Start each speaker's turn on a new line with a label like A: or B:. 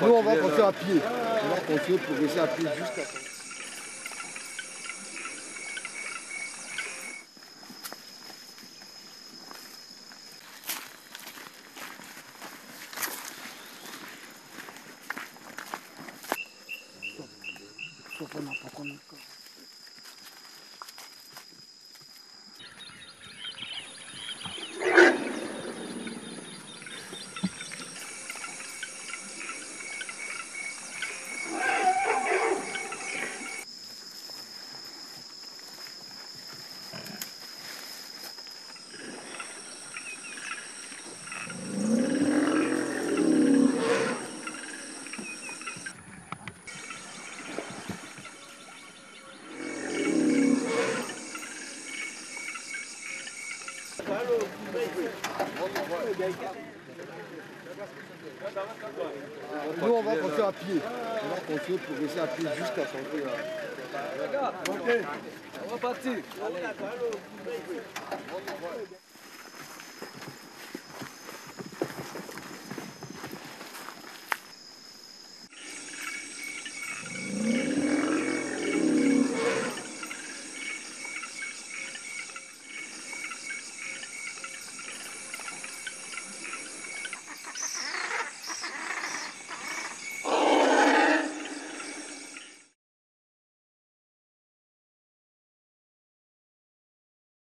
A: Nous, on va continuer à pied. On va continuer à progresser à pied jusqu'à Nous, on va continuer à pied. On va continuer à progresser à pied jusqu'à Santé.
B: Ok, on va partir.